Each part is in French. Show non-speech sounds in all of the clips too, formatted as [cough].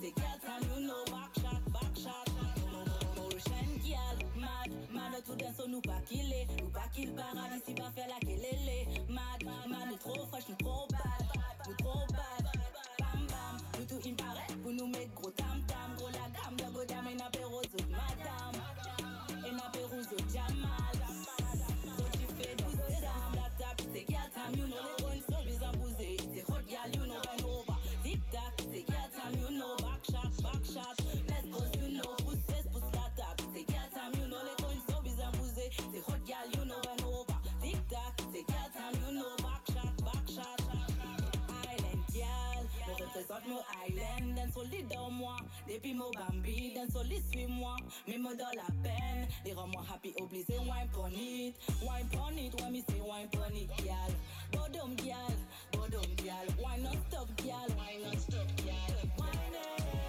Say girl from you back shot Motion girl, mad, mad nou tout son Mad, mad nou tro fresh, nou tro bad. Nou tro bad, bam bam. Nou tou impare pou nou soli dans moi. Depuis mon bambi, dans soli suis-moi. mes mots dans la peine, les moi happy obligé. Wine pon it, wine pon it, wine me say wine pon it, gal. Bodom gal, bodom gal, wine not stop gal, wine not stop gal, wine.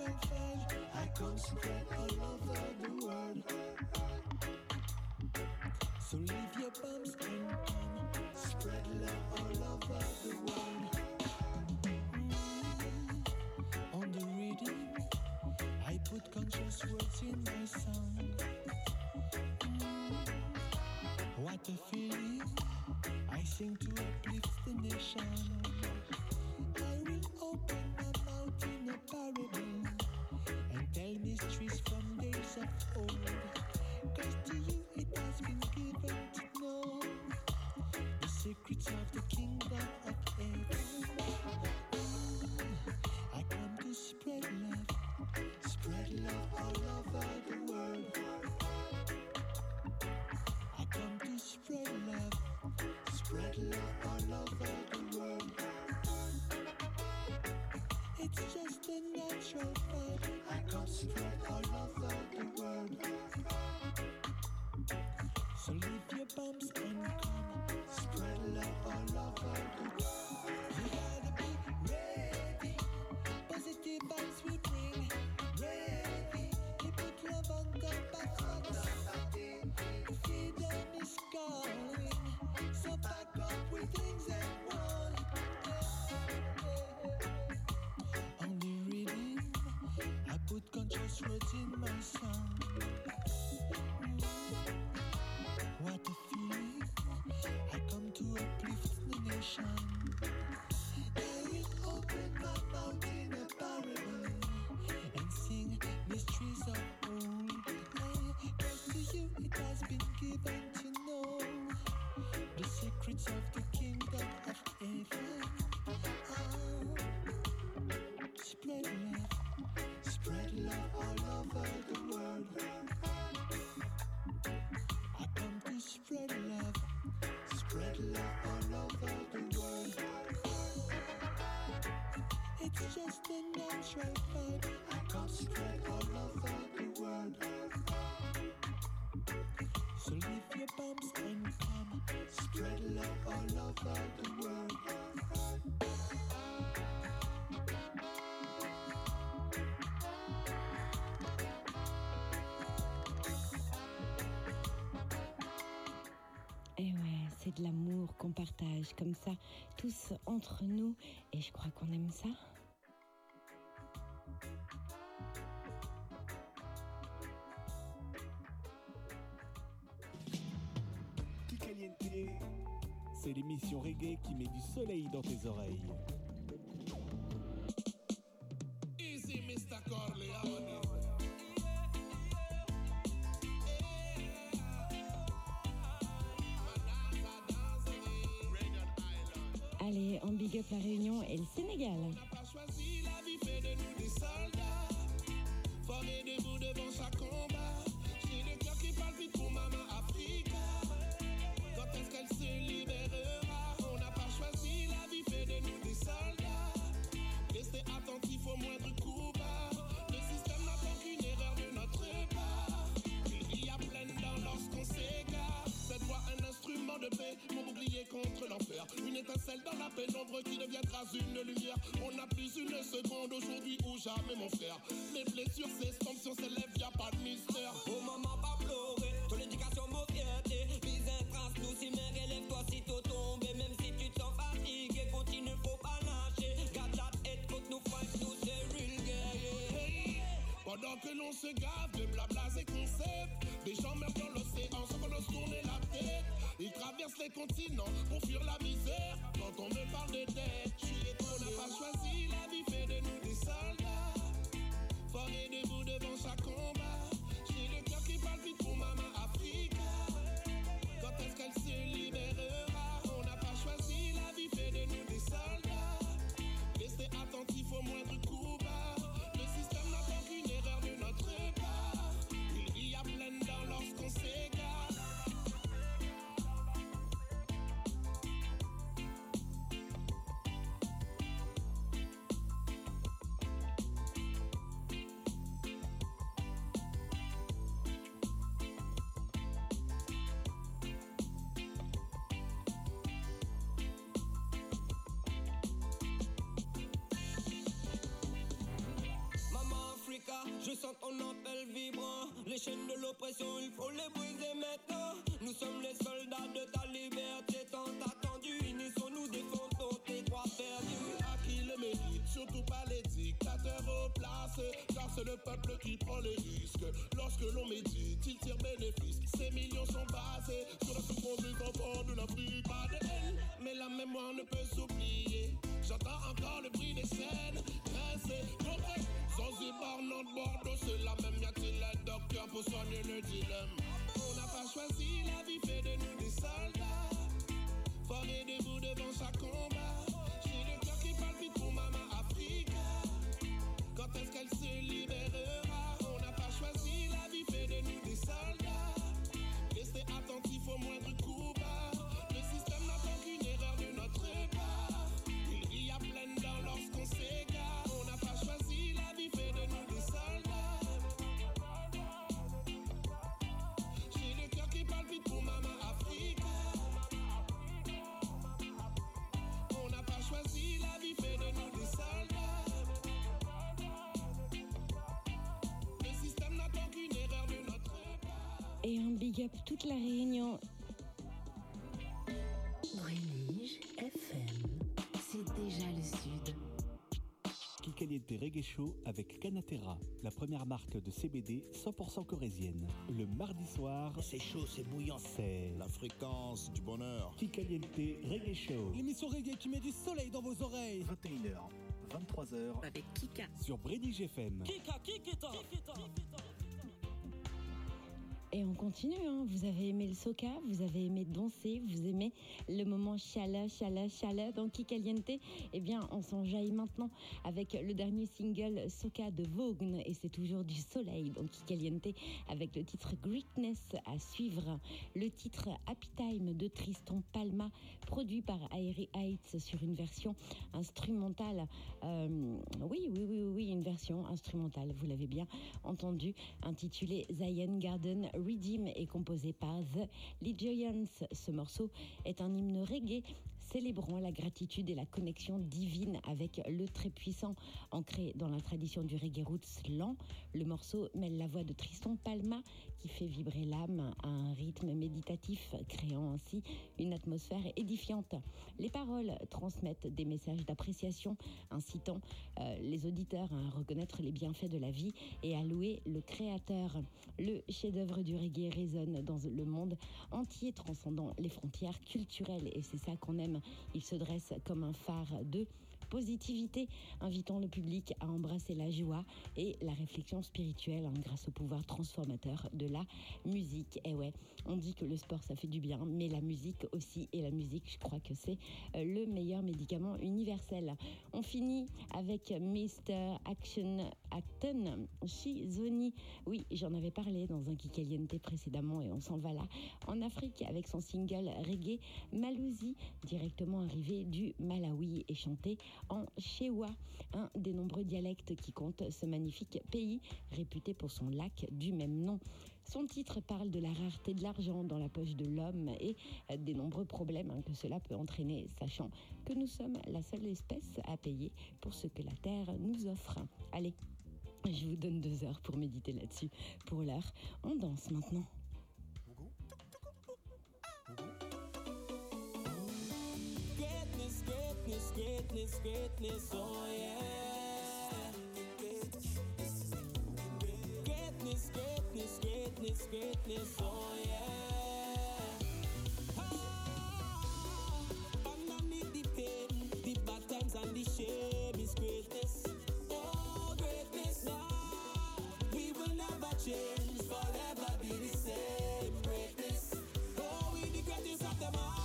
different. I all over the world. So leave your spread love all over the world. On the I put conscious. centuries from days of old. Cause to you it has been given to know the secrets of the kingdom of heaven. I come to spread love, spread love all over the world. I come to spread love, spread love all over the world. It's just a natural. Straight Just words in my song. De l'amour qu'on partage comme ça, tous entre nous, et je crois qu'on aime ça. Du soleil dans tes oreilles. Easy, Mr. Corleone. Allez, on big up la Réunion et le Sénégal. pas choisi la vie fait de nous des soldats. Formés debout devant chaque combat. J'ai le cœur qui palpite pour maman Africa. Quand est-ce qu'elle se libérera paix, mon bouclier contre l'enfer. Une étincelle dans la pénombre qui deviendra une lumière. On n'a plus une seconde aujourd'hui ou jamais, mon frère. Les blessures s'estompent sur ses lèvres, y a pas de mystère. Oh maman, pas pleurer, ton éducation m'a fierté. Mise un trace, nous si mère, élève-toi si t'es tombé. Même si tu te sens fatigué, continue, faut pas lâcher. Garde la tête, nous fight, nous c'est real guerrier. Pendant que l'on se gave de blabla et concepts, des gens meurent dans l'océan Ils traversent les continents pour fuir la misère. Quand on me parle de dette, je suis. On n'a pas choisi la vie fait de nous des soldats. Debout devant chaque combat. Big up toute la Réunion. Brélige FM, c'est déjà le sud. Kikaliente Reggae Show avec Canatera, la première marque de CBD 100% corésienne. Le mardi soir, C'est chaud, c'est bouillant. c'est La fréquence du bonheur. Kikaliente Reggae Show L'émission reggae qui met du soleil dans vos oreilles. 21h, 23h Avec Kika. sur Bredig FM. Kika, Kikita. Et on continue, hein. vous avez aimé le soca, vous avez aimé danser, vous aimez le moment chaleur, chaleur, chaleur dans Kikaliente. Eh bien, on s'enjaille maintenant avec le dernier single Soca de Vogue et c'est toujours du soleil dans Kikaliente avec le titre Greatness à suivre. Le titre Happy Time de Tristan Palma, produit par Airy Heights sur une version instrumentale. Euh, oui, oui, oui, oui, une version instrumentale, vous l'avez bien entendu, intitulée Zion Garden Redeem est composé par The Giants. Ce morceau est un hymne reggae célébrant la gratitude et la connexion divine avec le très puissant. Ancré dans la tradition du reggae roots lent, le morceau mêle la voix de Tristan Palma qui fait vibrer l'âme à un rythme méditatif, créant ainsi une atmosphère édifiante. Les paroles transmettent des messages d'appréciation, incitant euh, les auditeurs à reconnaître les bienfaits de la vie et à louer le Créateur. Le chef-d'œuvre du reggae résonne dans le monde entier, transcendant les frontières culturelles, et c'est ça qu'on aime. Il se dresse comme un phare de positivité, invitant le public à embrasser la joie et la réflexion spirituelle hein, grâce au pouvoir transformateur de la musique. Et ouais, on dit que le sport ça fait du bien, mais la musique aussi. Et la musique, je crois que c'est euh, le meilleur médicament universel. On finit avec Mr. Action Acton Shizoni. Oui, j'en avais parlé dans un Kikaliente précédemment et on s'en va là en Afrique avec son single reggae Malouzi, directement arrivé du Malawi et chanté en Chewa, un des nombreux dialectes qui compte ce magnifique pays réputé pour son lac du même nom. Son titre parle de la rareté de l'argent dans la poche de l'homme et des nombreux problèmes que cela peut entraîner, sachant que nous sommes la seule espèce à payer pour ce que la Terre nous offre. Allez, je vous donne deux heures pour méditer là-dessus. Pour l'heure, on danse maintenant. Oh greatness, greatness, oh yeah. Ah, underneath the pain, the bad times and the shame is greatness. Oh, greatness, nah, we will never change, forever be the same. Greatness, oh, we the greatest of them all.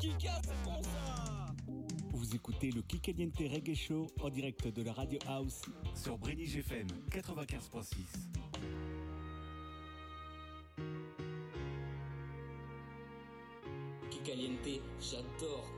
Kika, c'est ça. Vous écoutez le Kikaliente Reggae Show en direct de la Radio House. Sur Brénig FM 95.6. Kikaliente, j'adore.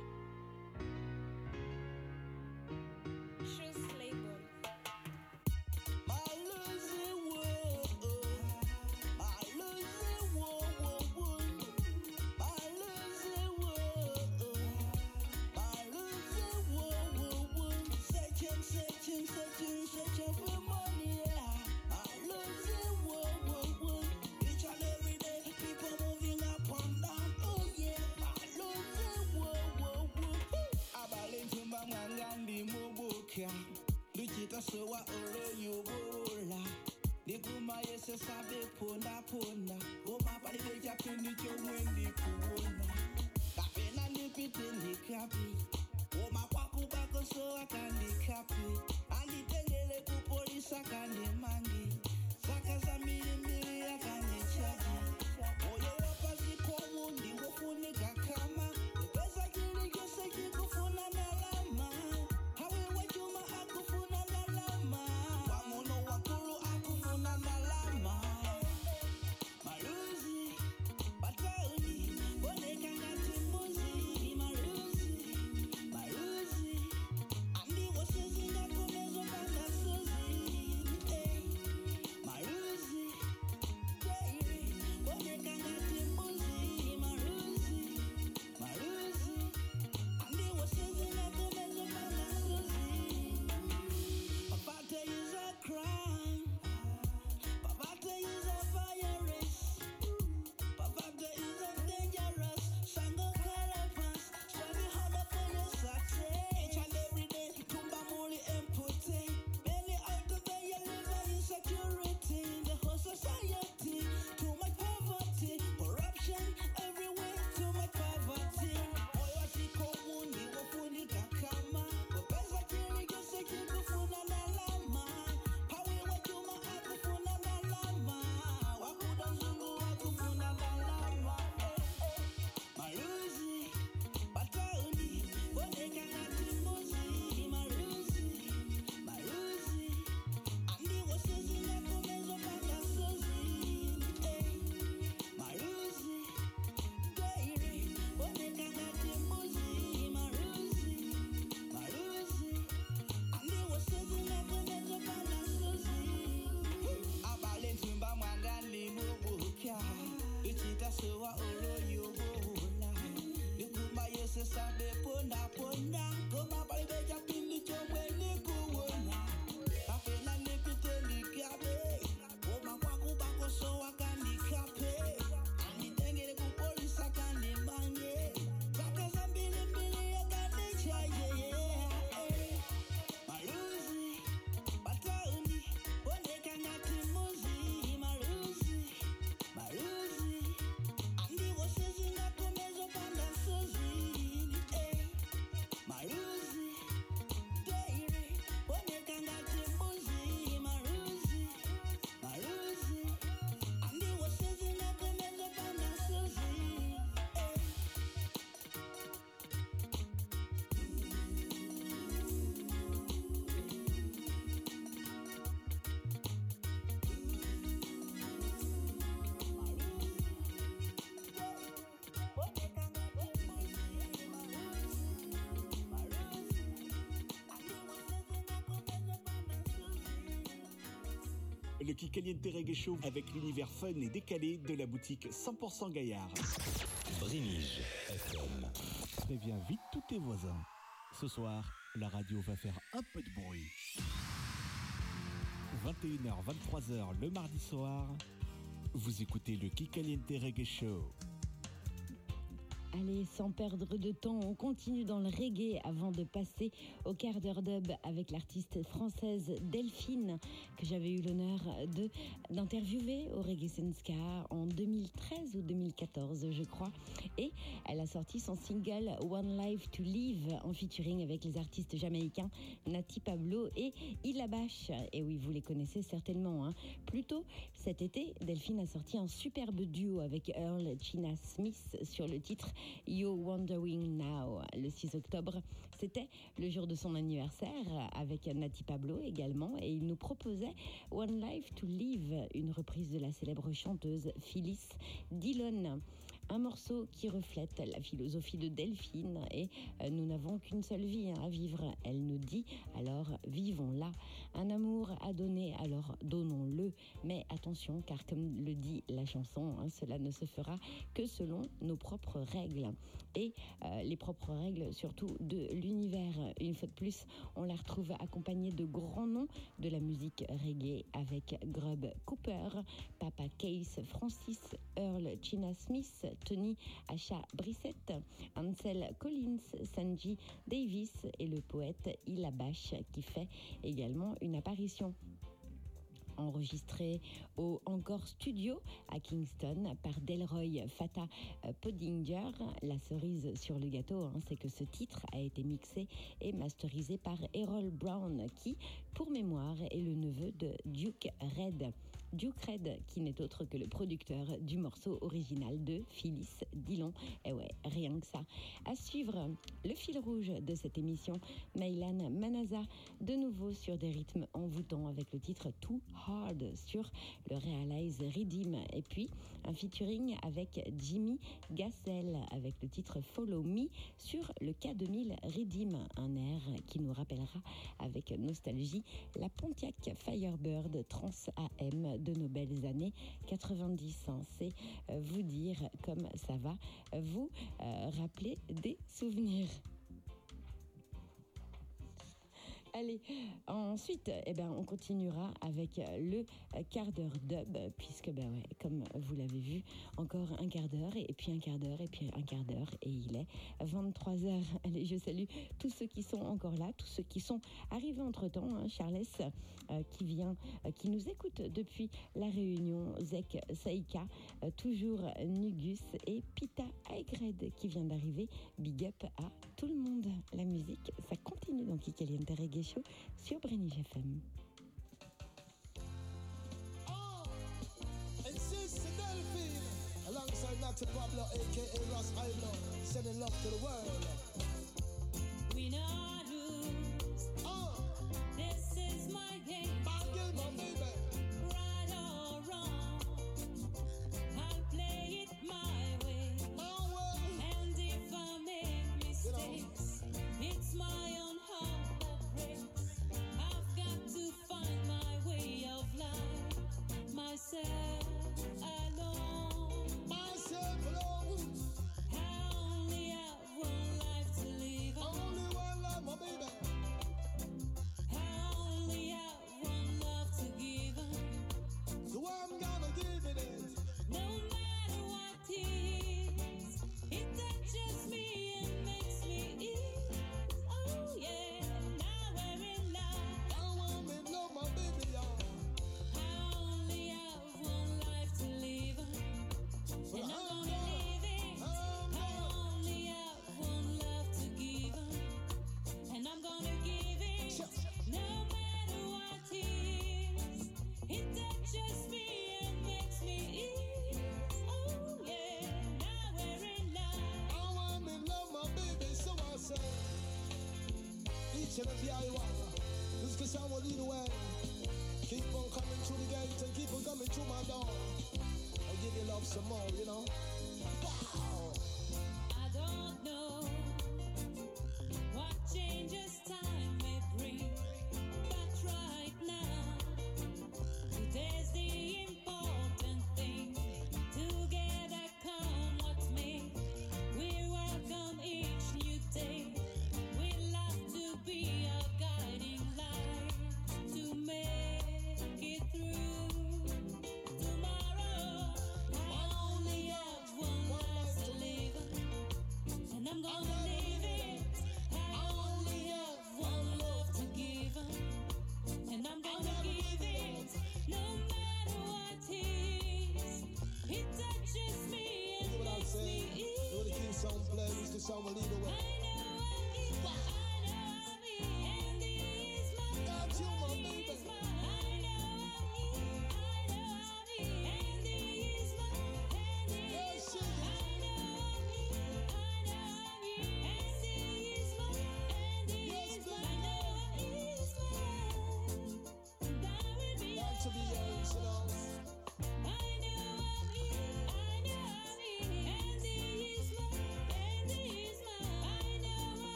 Le Kikaliente Reggae Show avec l'univers fun et décalé de la boutique 100% Gaillard. Brinige FM. Préviens vite tous tes voisins. Ce soir, la radio va faire un peu de bruit. 21h, 23h le mardi soir, vous écoutez le Kikaliente Reggae Show. Allez, sans perdre de temps, on continue dans le reggae avant de passer au quart d'heure dub avec l'artiste française Delphine que j'avais eu l'honneur d'interviewer au Reggae Senska en 2013 ou 2014, je crois. Et elle a sorti son single One Life to Live en featuring avec les artistes jamaïcains Nati Pablo et Ilabash. Et oui, vous les connaissez certainement. Hein. Plus tôt cet été, Delphine a sorti un superbe duo avec Earl China Smith sur le titre You Wondering Now le 6 octobre. C'était le jour de son anniversaire avec Nati Pablo également et il nous proposait One Life to Live, une reprise de la célèbre chanteuse Phyllis Dillon un morceau qui reflète la philosophie de Delphine et euh, nous n'avons qu'une seule vie hein, à vivre. Elle nous dit alors vivons-la. Un amour à donner, alors donnons-le. Mais attention, car comme le dit la chanson, hein, cela ne se fera que selon nos propres règles et euh, les propres règles surtout de l'univers. Une fois de plus, on la retrouve accompagnée de grands noms de la musique reggae avec Grub Cooper, Papa Case, Francis Earl, China Smith, Tony Asha Brissett, Ansel Collins, Sanji Davis et le poète Ilabash qui fait également une apparition enregistré au Encore Studio à Kingston par Delroy Fata euh, Podinger. La cerise sur le gâteau, hein, c'est que ce titre a été mixé et masterisé par Errol Brown, qui, pour mémoire, est le neveu de Duke Red. Duke Red, qui n'est autre que le producteur du morceau original de Phyllis Dillon. Et eh ouais, rien que ça. À suivre, le fil rouge de cette émission, Mailan Manaza, de nouveau sur des rythmes envoûtants avec le titre Too Hard sur le Realize Redeem. Et puis, un featuring avec Jimmy Gassel avec le titre Follow Me sur le K2000 Redeem, un air qui nous rappellera avec nostalgie la Pontiac Firebird Trans AM de nos belles années 90. Hein. C'est euh, vous dire comme ça va vous euh, rappeler des souvenirs. Allez, ensuite, eh ben, on continuera avec le quart d'heure dub, puisque, ben comme vous l'avez vu, encore un quart d'heure, et puis un quart d'heure, et puis un quart d'heure, et il est 23h. [laughs] Allez, je salue tous ceux qui sont encore là, tous ceux qui sont arrivés entre-temps, hein, Charles, euh, qui vient, euh, qui nous écoute depuis la Réunion, Zek Saïka, euh, toujours Nugus, et Pita Aigred, qui vient d'arriver. Big up à tout le monde. La musique, ça continue dans Kikaliente Reggae Show sur Brenny FM. Oh, and Sis Delphine, alongside Natty Pablo, aka Ross Island, sending love to the world. We not lose. Oh, This is my game. my game, my baby. Right or life,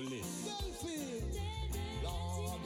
police. Selfie. Lord,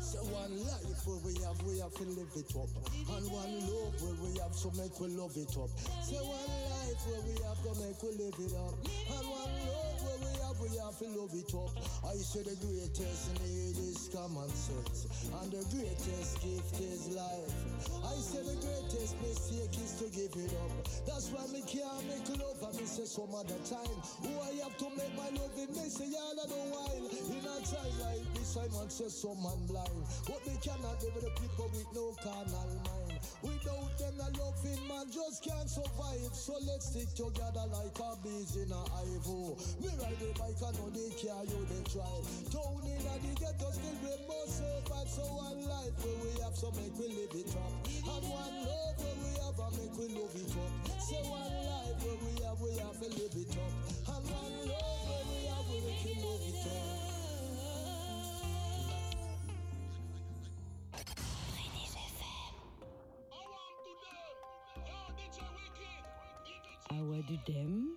say one life where we have, we have to live it up. And one love where we have, so make we love it up. Say one life where we have, to make we live it up. And one love where we have, we have to love it up. I say the greatest need is common sense. And the greatest gift is life. I say the greatest mistake is to give it up. That's why me can't make love. I me say some other time. Who I have to I love it, me say y'all yeah, don't while In a time like this, I want say some man blind. What they cannot give the people with no carnal mind. Without them, the loving man just can't survive. So let's stick together like a bees in a hive. We ride the bike and on the car, you they try. Town in the ghetto, still we must survive. So one life where we have, so make we live it up. And one love where we have, and make we love it up. Say so one life where we have, we have to live it up. And one love where we have, we make we love it up. I will do them.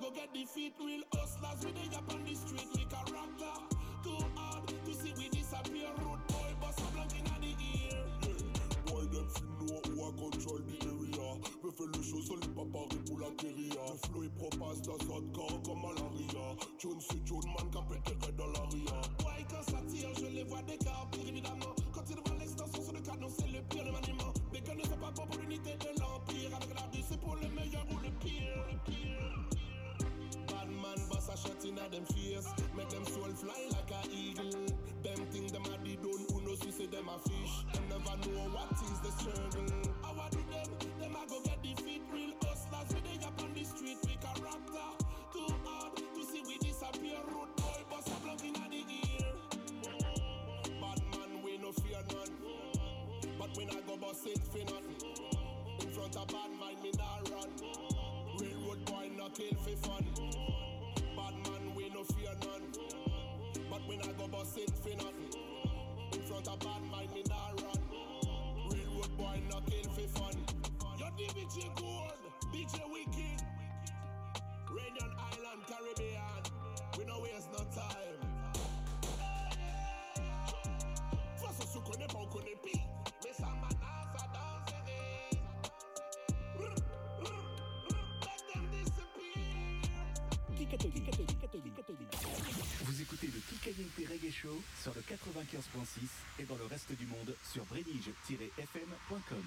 go get the feet real selfie for Vous écoutez le Kikaliente Reggae Show sur le 95.6 et dans le reste du monde sur brédige-fm.com.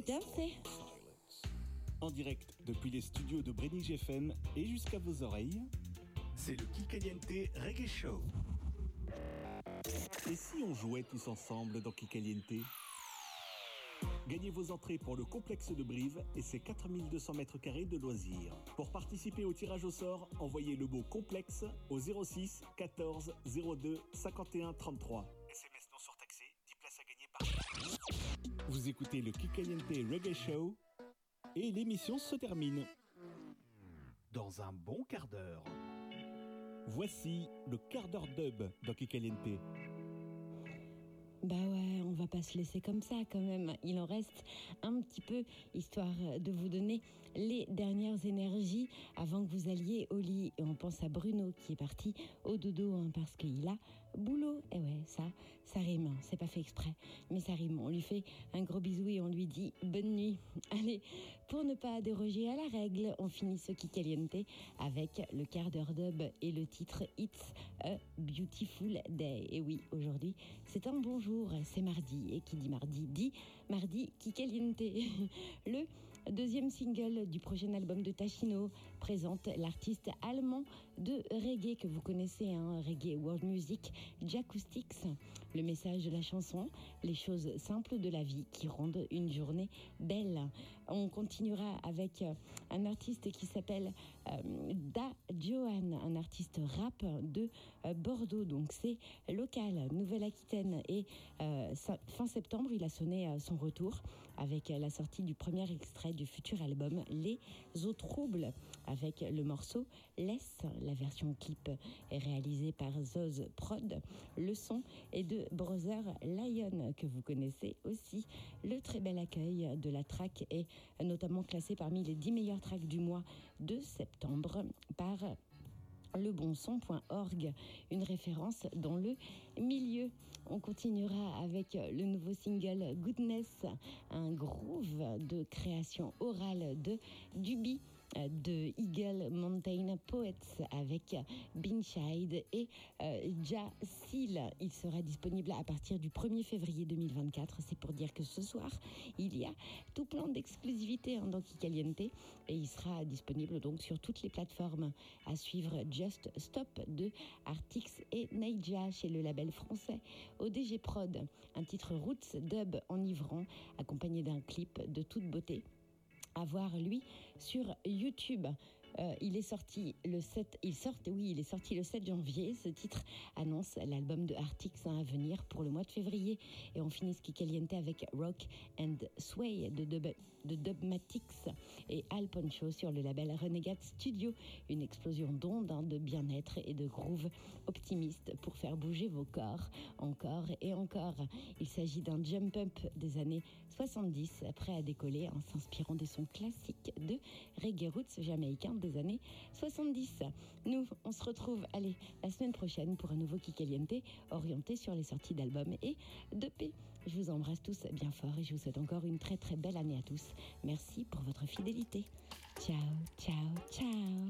Danser. En direct depuis les studios de Brenny FM et jusqu'à vos oreilles, c'est le Kikaliente Reggae Show. Et si on jouait tous ensemble dans Kikaliente Gagnez vos entrées pour le complexe de Brive et ses 4200 mètres carrés de loisirs. Pour participer au tirage au sort, envoyez le mot complexe au 06 14 02 51 33. Vous écoutez le Kikaliente Reggae Show et l'émission se termine. Dans un bon quart d'heure. Voici le quart d'heure dub dans Kikaliente. Bah ouais, on va pas se laisser comme ça quand même. Il en reste un petit peu, histoire de vous donner les dernières énergies avant que vous alliez au lit. Et on pense à Bruno qui est parti au dodo hein, parce qu'il a boulot. Et ouais, ça, ça rime. hein. C'est pas fait exprès, mais ça rime. On lui fait un gros bisou et on lui dit bonne nuit. [laughs] Allez, pour ne pas déroger à la règle, on finit ce qui avec le quart d'heure dub et le titre It's a Beautiful Day. Et oui, aujourd'hui, c'est un bon jour. C'est mardi. Et qui dit mardi dit mardi qui. [laughs] Le deuxième single du prochain album de Tachino présente l'artiste allemand de reggae que vous connaissez, hein, reggae world music, Jacoustics. Le message de la chanson, les choses simples de la vie qui rendent une journée belle. On continuera avec euh, un artiste qui s'appelle euh, Da Johan, un artiste rap de euh, Bordeaux. Donc c'est local, Nouvelle-Aquitaine. Et fin septembre, il a sonné son retour avec la sortie du premier extrait du futur album Les eaux troubles avec le morceau Laisse. La version clip est réalisée par Zoz Prod. Le son est de Brother Lion que vous connaissez aussi. Le très bel accueil de la track est notamment classé parmi les 10 meilleurs tracks du mois de septembre par lebonson.org, une référence dans le milieu. On continuera avec le nouveau single Goodness, un groove de création orale de Duby de Eagle Mountain Poets avec Binshide et euh, Ja Seal. Il sera disponible à partir du 1er février 2024. C'est pour dire que ce soir, il y a tout plein d'exclusivités hein, dans Kikaliente et il sera disponible donc sur toutes les plateformes à suivre Just Stop de Artix et Neija chez le label français ODG Prod, un titre roots dub enivrant accompagné d'un clip de toute beauté à voir lui sur YouTube. Euh, il est sorti le 7, il sort, oui, il est sorti le 7 janvier. Ce titre annonce l'album de Artix à venir pour le mois de février. Et on finit ce qui caliente avec Rock and Sway de, Dub, de Dubmatix et Al Poncho sur le label Renegade Studio. Une explosion d'ondes, hein, de bien-être et de groove optimiste pour faire bouger vos corps encore et encore. Il s'agit d'un jump up des années 70, prêt à décoller en s'inspirant des sons classiques de reggae roots jamaïcains années 70. Nous, on se retrouve, allez, la semaine prochaine pour un nouveau Kikaliente orienté sur les sorties d'albums et de paix. Je vous embrasse tous bien fort et je vous souhaite encore une très très belle année à tous. Merci pour votre fidélité. Ciao, ciao, ciao.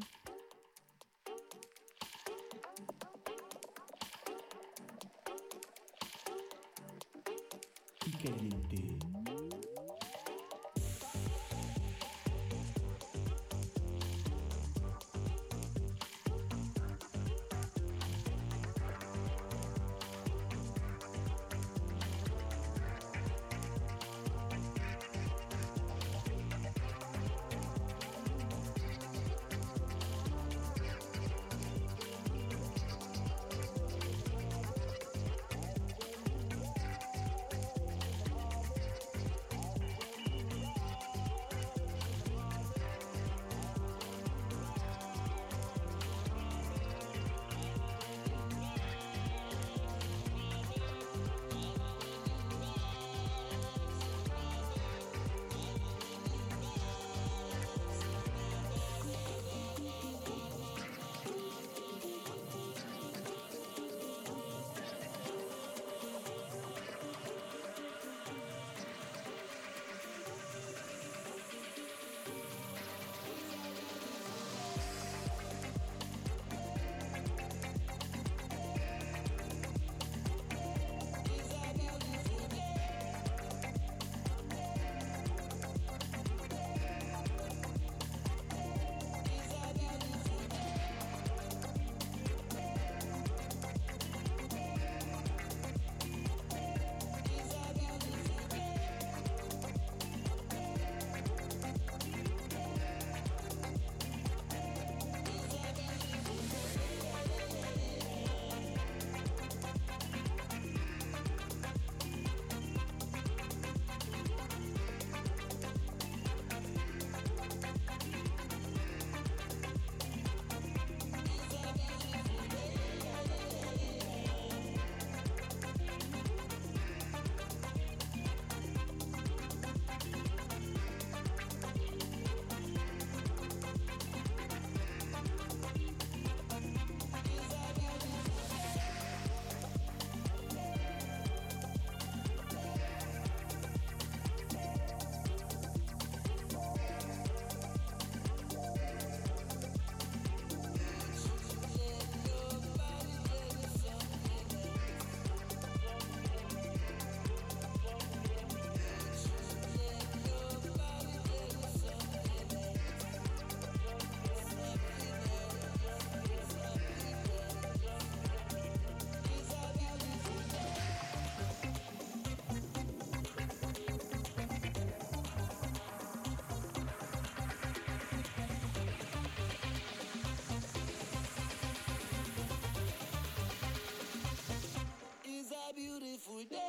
Food.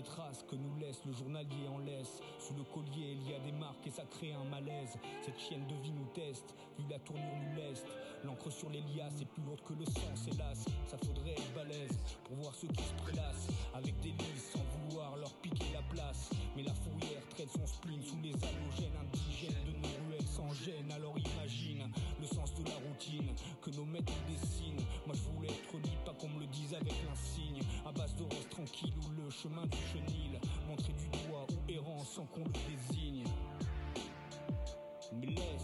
Les traces que nous laisse le journalier en laisse. Sous le collier, il y a des marques et ça crée un malaise. Cette chienne de vie nous teste, vu la tournure nous leste. L'encre sur les liasses est plus lourde que le sang, hélas. Ça faudrait être balèze pour voir ceux qui se prélassent. Avec des lisses sans vouloir leur piquer la place. Mais la fourrière traite son spleen sous les halogènes indigènes de nos ruelles sans gêne. Alors imagine le sens de la routine que nos maîtres dessinent. Moi je voulais être libre, pas qu'on me le dise avec l'insigne. À base de rose tranquille ou le chemin du chenil. Montrer du doigt ou errant sans qu'on le désigne. Mais.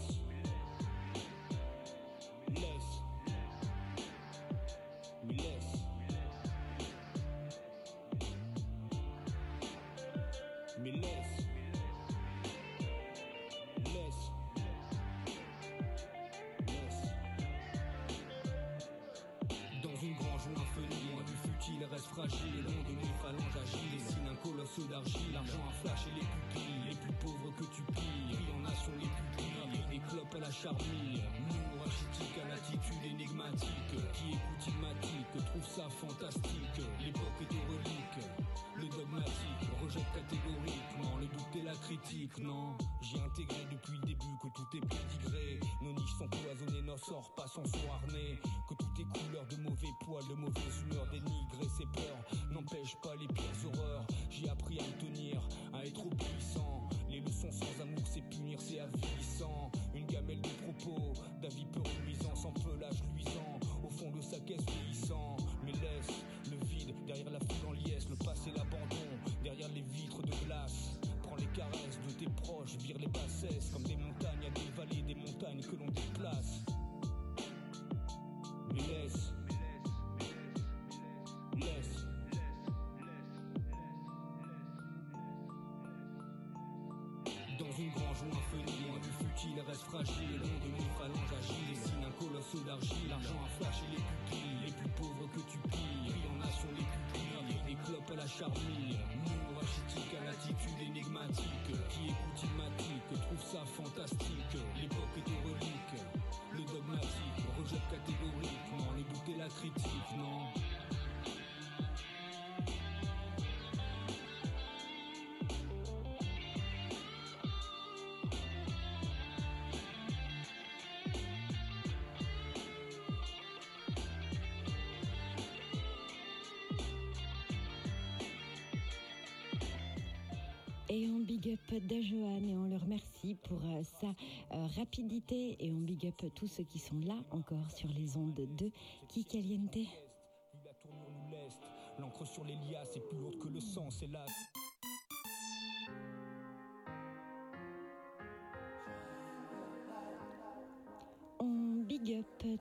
Big up Dajohan et on le remercie pour euh, sa euh, rapidité et on big up tous ceux qui sont là encore sur les ondes de Kikaliente.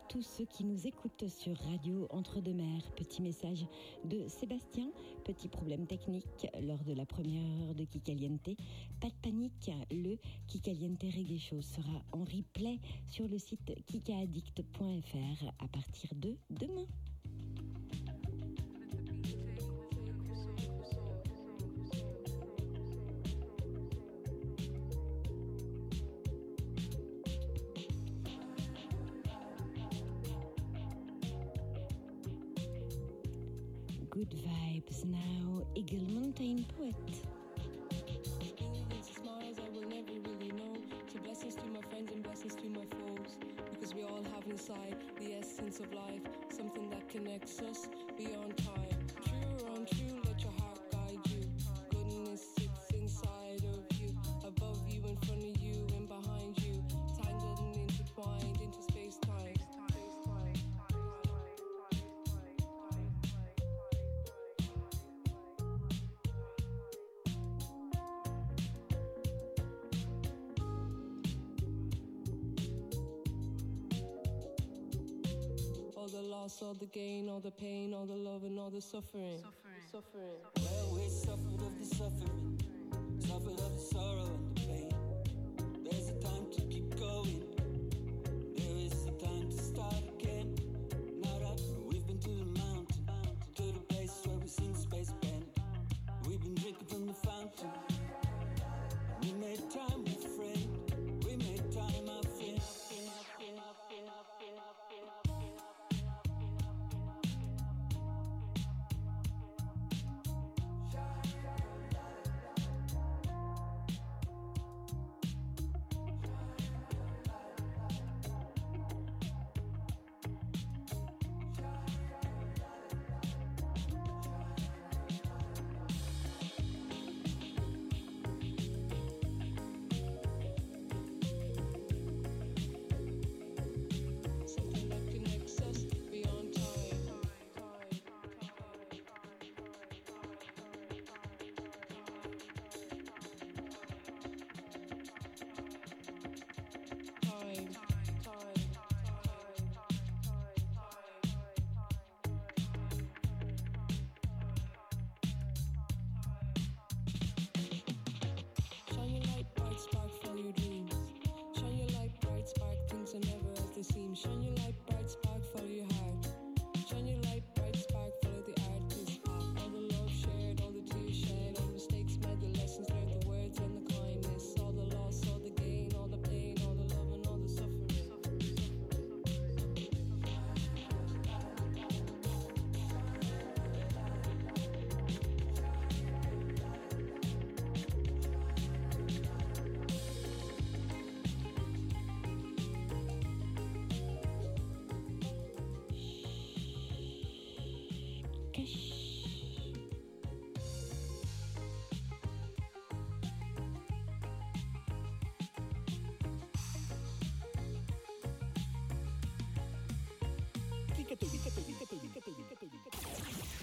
Tous ceux qui nous écoutent sur Radio Entre-deux-Mers. Petit message de Sébastien. Petit problème technique lors de la première heure de Kikaliente. Pas de panique, le Kikaliente Reggae Show sera en replay sur le site kikaaddict.fr à partir de demain. Inside the essence of life, something that connects us beyond time. All the loss, all the gain, all the pain, all the love, and all the suffering. Suffering. Well, we suffered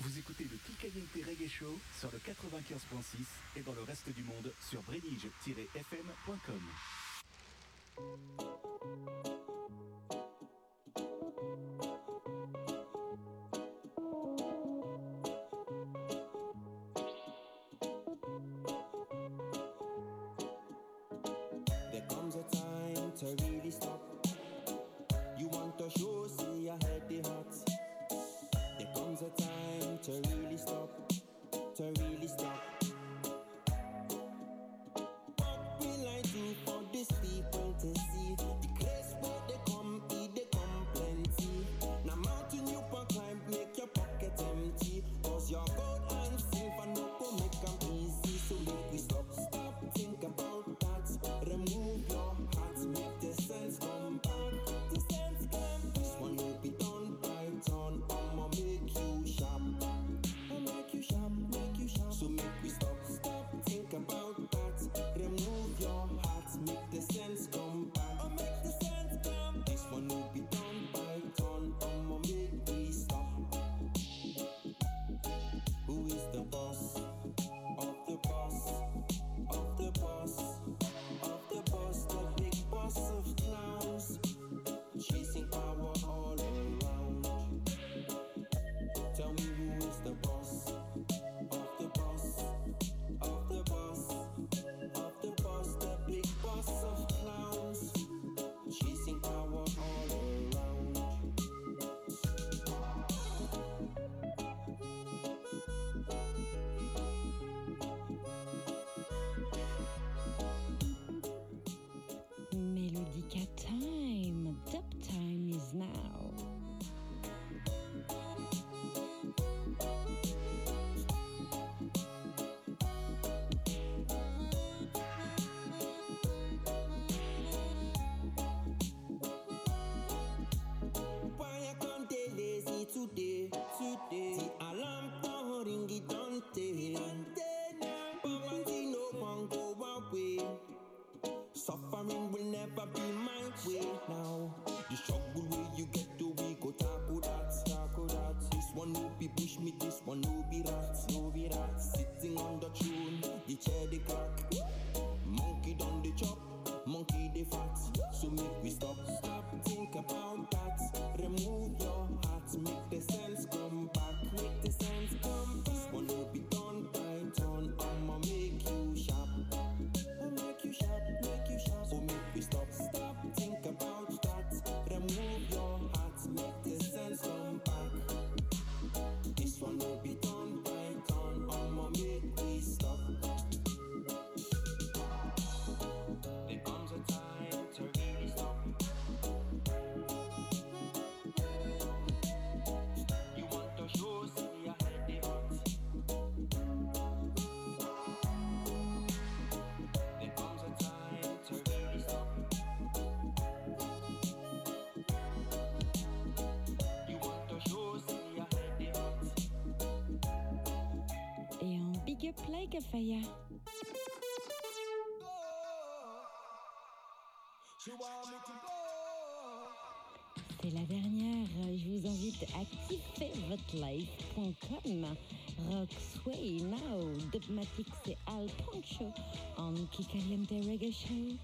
Vous écoutez le Caliente Reggae Show sur le 95.6 et dans le reste du monde sur brédige-fm.com. C'est la dernière. Je vous invite à kiffervotelife.com. Rock Sway Now, Dogmatic, c'est Al Poncho, en Kikaliente Reggae Show.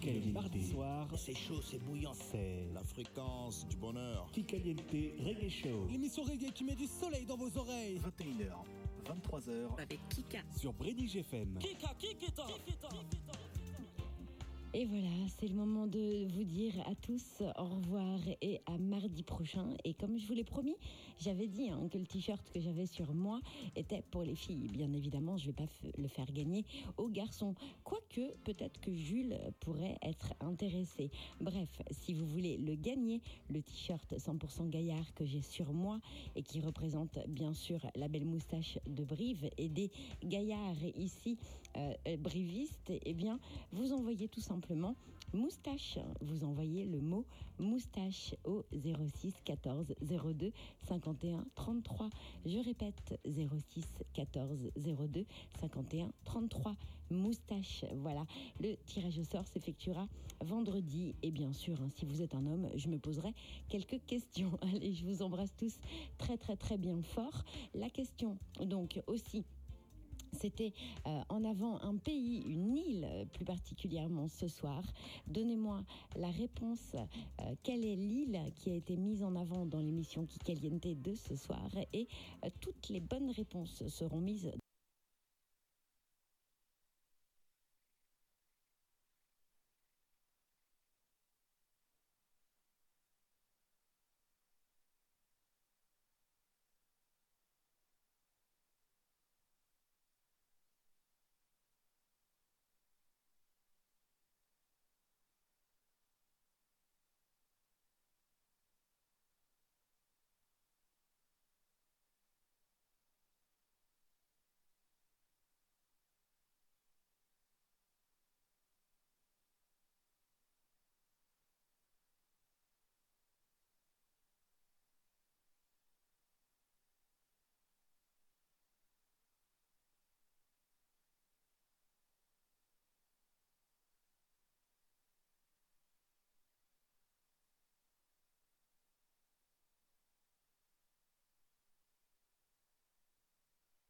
Kikaliente. Mardi soir, C'est chaud, c'est bouillant. c'est La fréquence du bonheur. Kikaliente Reggae Show L'émission reggae qui met du soleil dans vos oreilles. 21h, 23h. Avec Kika. sur British FM. Kika, Kikita. Et voilà, c'est le moment de vous dire à tous au revoir et à mardi prochain. Et comme je vous l'ai promis, j'avais dit hein, que le t-shirt que j'avais sur moi était pour les filles. Bien évidemment, je ne vais pas le faire gagner aux garçons. Quoique, peut-être que Jules pourrait être intéressé. Bref, si vous voulez le gagner, le t-shirt 100% gaillard que j'ai sur moi et qui représente bien sûr la belle moustache de Brive et des gaillards ici euh, brivistes, eh bien, vous envoyez tout simplement moustache. Vous envoyez le mot moustache au 06 14 02 51 33. Je répète 06 14 02 51 33. Moustache, voilà. Le tirage au sort s'effectuera vendredi. Et bien sûr, hein, si vous êtes un homme, je me poserai quelques questions. [laughs] Allez, je vous embrasse tous très très très bien fort. La question, donc aussi, c'était euh, en avant un pays, une île plus particulièrement ce soir. Donnez-moi la réponse. euh, quelle est l'île qui a été mise en avant dans l'émission Kikaliente de ce soir? Et euh, toutes les bonnes réponses seront mises